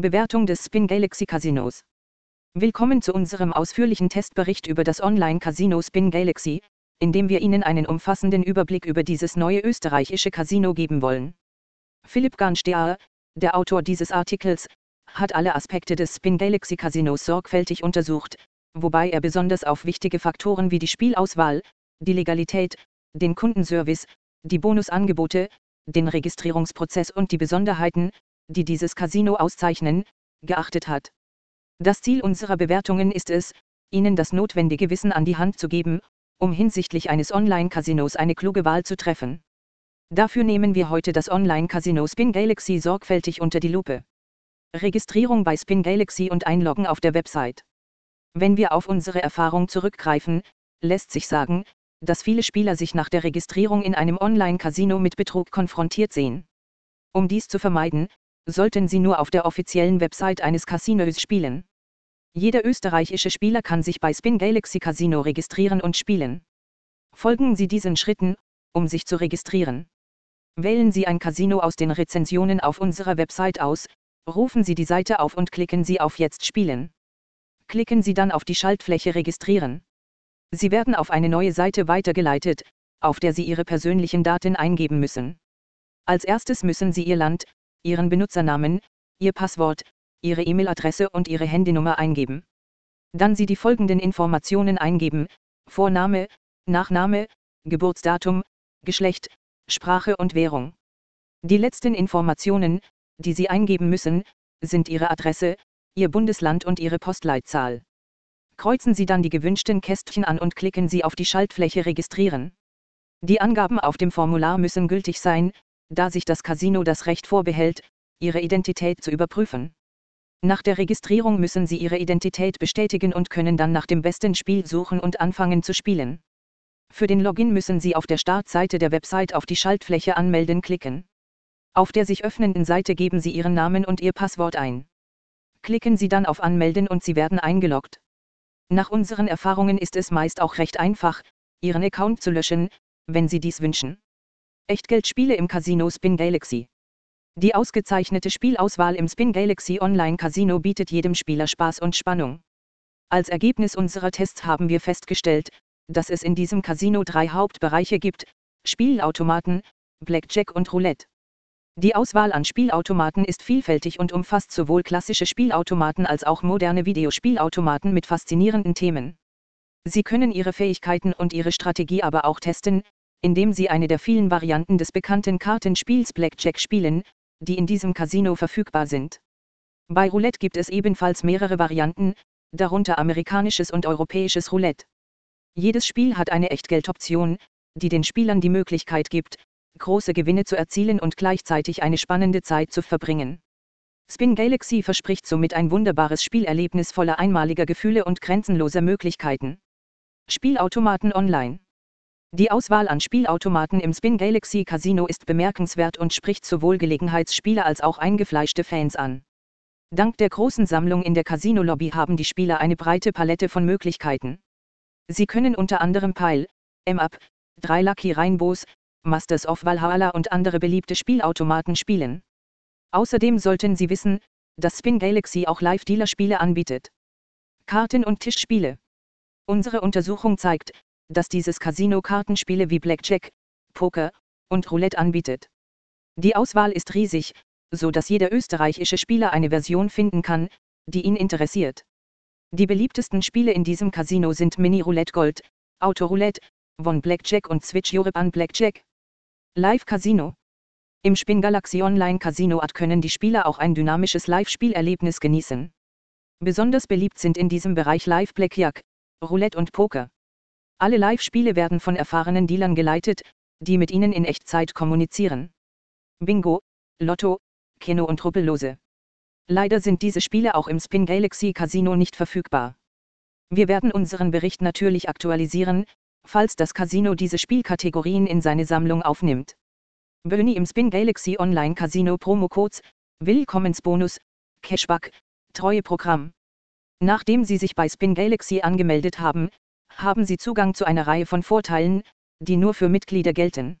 Bewertung des Spin Galaxy Casinos. Willkommen zu unserem ausführlichen Testbericht über das Online-Casino Spin Galaxy, in dem wir Ihnen einen umfassenden Überblick über dieses neue österreichische Casino geben wollen. Philipp Garnsteaer, der Autor dieses Artikels, hat alle Aspekte des Spin Galaxy Casinos sorgfältig untersucht, wobei er besonders auf wichtige Faktoren wie die Spielauswahl, die Legalität, den Kundenservice, die Bonusangebote, den Registrierungsprozess und die Besonderheiten, die dieses Casino auszeichnen, geachtet hat. Das Ziel unserer Bewertungen ist es, Ihnen das notwendige Wissen an die Hand zu geben, um hinsichtlich eines Online-Casinos eine kluge Wahl zu treffen. Dafür nehmen wir heute das Online-Casino Spin Galaxy sorgfältig unter die Lupe. Registrierung bei Spin Galaxy und Einloggen auf der Website. Wenn wir auf unsere Erfahrung zurückgreifen, lässt sich sagen, dass viele Spieler sich nach der Registrierung in einem Online-Casino mit Betrug konfrontiert sehen. Um dies zu vermeiden, sollten Sie nur auf der offiziellen Website eines Casinos spielen. Jeder österreichische Spieler kann sich bei Spin Galaxy Casino registrieren und spielen. Folgen Sie diesen Schritten, um sich zu registrieren. Wählen Sie ein Casino aus den Rezensionen auf unserer Website aus, rufen Sie die Seite auf und klicken Sie auf Jetzt spielen. Klicken Sie dann auf die Schaltfläche Registrieren. Sie werden auf eine neue Seite weitergeleitet, auf der Sie Ihre persönlichen Daten eingeben müssen. Als erstes müssen Sie Ihr Land, Ihren Benutzernamen, Ihr Passwort, Ihre E-Mail-Adresse und Ihre Handynummer eingeben. Dann Sie die folgenden Informationen eingeben, Vorname, Nachname, Geburtsdatum, Geschlecht, Sprache und Währung. Die letzten Informationen, die Sie eingeben müssen, sind Ihre Adresse, Ihr Bundesland und Ihre Postleitzahl. Kreuzen Sie dann die gewünschten Kästchen an und klicken Sie auf die Schaltfläche Registrieren. Die Angaben auf dem Formular müssen gültig sein, da sich das Casino das Recht vorbehält, Ihre Identität zu überprüfen. Nach der Registrierung müssen Sie Ihre Identität bestätigen und können dann nach dem besten Spiel suchen und anfangen zu spielen. Für den Login müssen Sie auf der Startseite der Website auf die Schaltfläche Anmelden klicken. Auf der sich öffnenden Seite geben Sie Ihren Namen und Ihr Passwort ein. Klicken Sie dann auf Anmelden und Sie werden eingeloggt. Nach unseren Erfahrungen ist es meist auch recht einfach, Ihren Account zu löschen, wenn Sie dies wünschen. Echtgeldspiele im Casino Spin Galaxy. Die ausgezeichnete Spielauswahl im Spin Galaxy Online Casino bietet jedem Spieler Spaß und Spannung. Als Ergebnis unserer Tests haben wir festgestellt, dass es in diesem Casino drei Hauptbereiche gibt, Spielautomaten, Blackjack und Roulette. Die Auswahl an Spielautomaten ist vielfältig und umfasst sowohl klassische Spielautomaten als auch moderne Videospielautomaten mit faszinierenden Themen. Sie können Ihre Fähigkeiten und Ihre Strategie aber auch testen, indem Sie eine der vielen Varianten des bekannten Kartenspiels Blackjack spielen, die in diesem Casino verfügbar sind. Bei Roulette gibt es ebenfalls mehrere Varianten, darunter amerikanisches und europäisches Roulette. Jedes Spiel hat eine Echtgeldoption, die den Spielern die Möglichkeit gibt, große Gewinne zu erzielen und gleichzeitig eine spannende Zeit zu verbringen. Spin Galaxy verspricht somit ein wunderbares Spielerlebnis voller einmaliger Gefühle und grenzenloser Möglichkeiten. Spielautomaten online. Die Auswahl an Spielautomaten im Spin Galaxy Casino ist bemerkenswert und spricht sowohl Gelegenheitsspieler als auch eingefleischte Fans an. Dank der großen Sammlung in der Casino-Lobby haben die Spieler eine breite Palette von Möglichkeiten. Sie können unter anderem Pile, M-Up, 3 Lucky Rainbows, Masters of Valhalla und andere beliebte Spielautomaten spielen. Außerdem sollten Sie wissen, dass Spin Galaxy auch Live-Dealer-Spiele anbietet. Karten- und Tischspiele. Unsere Untersuchung zeigt, dass dieses Casino Kartenspiele wie Blackjack, Poker und Roulette anbietet. Die Auswahl ist riesig, so dass jeder österreichische Spieler eine Version finden kann, die ihn interessiert. Die beliebtesten Spiele in diesem Casino sind Mini Roulette Gold, Auto Roulette, Von Blackjack und Switch Europe an Blackjack. Live Casino. Im Spin Galaxy Online Casino Art können die Spieler auch ein dynamisches Live-Spielerlebnis genießen. Besonders beliebt sind in diesem Bereich Live Blackjack, Roulette und Poker. Alle Live-Spiele werden von erfahrenen Dealern geleitet, die mit ihnen in Echtzeit kommunizieren. Bingo, Lotto, Keno und Rubbellose. Leider sind diese Spiele auch im Spin Galaxy Casino nicht verfügbar. Wir werden unseren Bericht natürlich aktualisieren, falls das Casino diese Spielkategorien in seine Sammlung aufnimmt. Böni im Spin Galaxy Online Casino Promo-Codes, Willkommensbonus, Cashback, Treueprogramm. Nachdem Sie sich bei Spin Galaxy angemeldet haben, haben Sie Zugang zu einer Reihe von Vorteilen, die nur für Mitglieder gelten.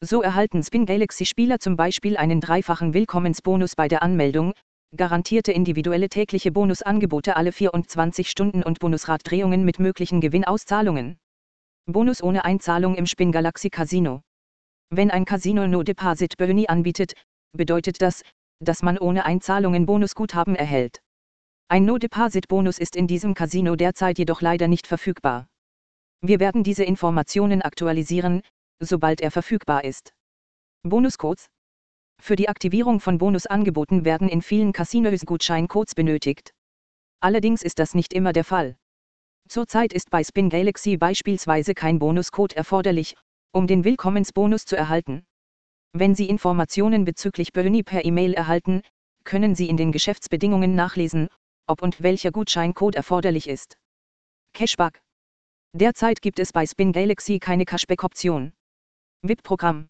So erhalten Spin Galaxy Spieler zum Beispiel einen dreifachen Willkommensbonus bei der Anmeldung, garantierte individuelle tägliche Bonusangebote alle 24 Stunden und Bonusraddrehungen mit möglichen Gewinnauszahlungen. Bonus ohne Einzahlung im Spin Galaxy Casino. Wenn ein Casino No Deposit Boni anbietet, bedeutet das, dass man ohne Einzahlungen Bonusguthaben erhält. Ein No Deposit Bonus ist in diesem Casino derzeit jedoch leider nicht verfügbar. Wir werden diese Informationen aktualisieren, sobald er verfügbar ist. Bonuscodes für die Aktivierung von Bonusangeboten werden in vielen Casinos Gutscheincodes benötigt. Allerdings ist das nicht immer der Fall. Zurzeit ist bei Spin Galaxy beispielsweise kein Bonuscode erforderlich, um den Willkommensbonus zu erhalten. Wenn Sie Informationen bezüglich Boni per E-Mail erhalten, können Sie in den Geschäftsbedingungen nachlesen, ob und welcher Gutscheincode erforderlich ist. Cashback. Derzeit gibt es bei Spin Galaxy keine Cashback-Option. VIP-Programm.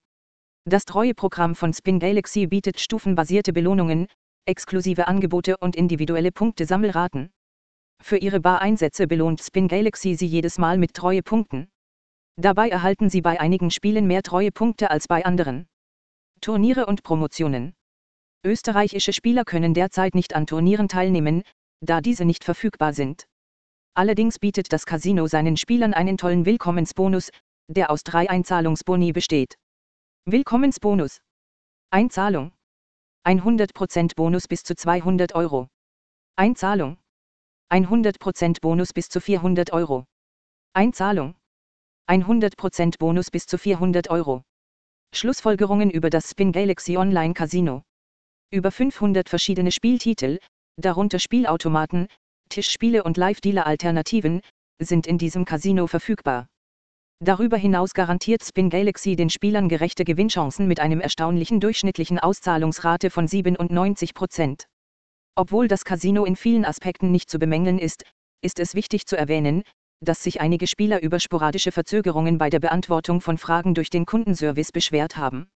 Das Treueprogramm von Spin Galaxy bietet stufenbasierte Belohnungen, exklusive Angebote und individuelle Punktesammelraten. Für ihre Bar-Einsätze belohnt Spin Galaxy sie jedes Mal mit Treuepunkten. Dabei erhalten sie bei einigen Spielen mehr Treuepunkte als bei anderen. Turniere und Promotionen. Österreichische Spieler können derzeit nicht an Turnieren teilnehmen, da diese nicht verfügbar sind. Allerdings bietet das Casino seinen Spielern einen tollen Willkommensbonus, der aus drei Einzahlungsboni besteht. Willkommensbonus. Einzahlung. 100% Bonus bis zu 200 Euro. Einzahlung. 100% Bonus bis zu 400 Euro. Einzahlung. 100% Bonus bis zu 400 Euro. Schlussfolgerungen über das Spin Galaxy Online Casino. Über 500 verschiedene Spieltitel, darunter Spielautomaten, Tischspiele und Live-Dealer-Alternativen, sind in diesem Casino verfügbar. Darüber hinaus garantiert Spin Galaxy den Spielern gerechte Gewinnchancen mit einem erstaunlichen durchschnittlichen Auszahlungsrate von 97%. Obwohl das Casino in vielen Aspekten nicht zu bemängeln ist, ist es wichtig zu erwähnen, dass sich einige Spieler über sporadische Verzögerungen bei der Beantwortung von Fragen durch den Kundenservice beschwert haben.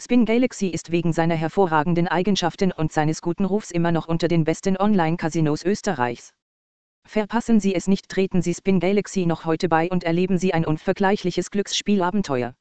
Spin Galaxy ist wegen seiner hervorragenden Eigenschaften und seines guten Rufs immer noch unter den besten Online-Casinos Österreichs. Verpassen Sie es nicht, treten Sie Spin Galaxy noch heute bei und erleben Sie ein unvergleichliches Glücksspielabenteuer.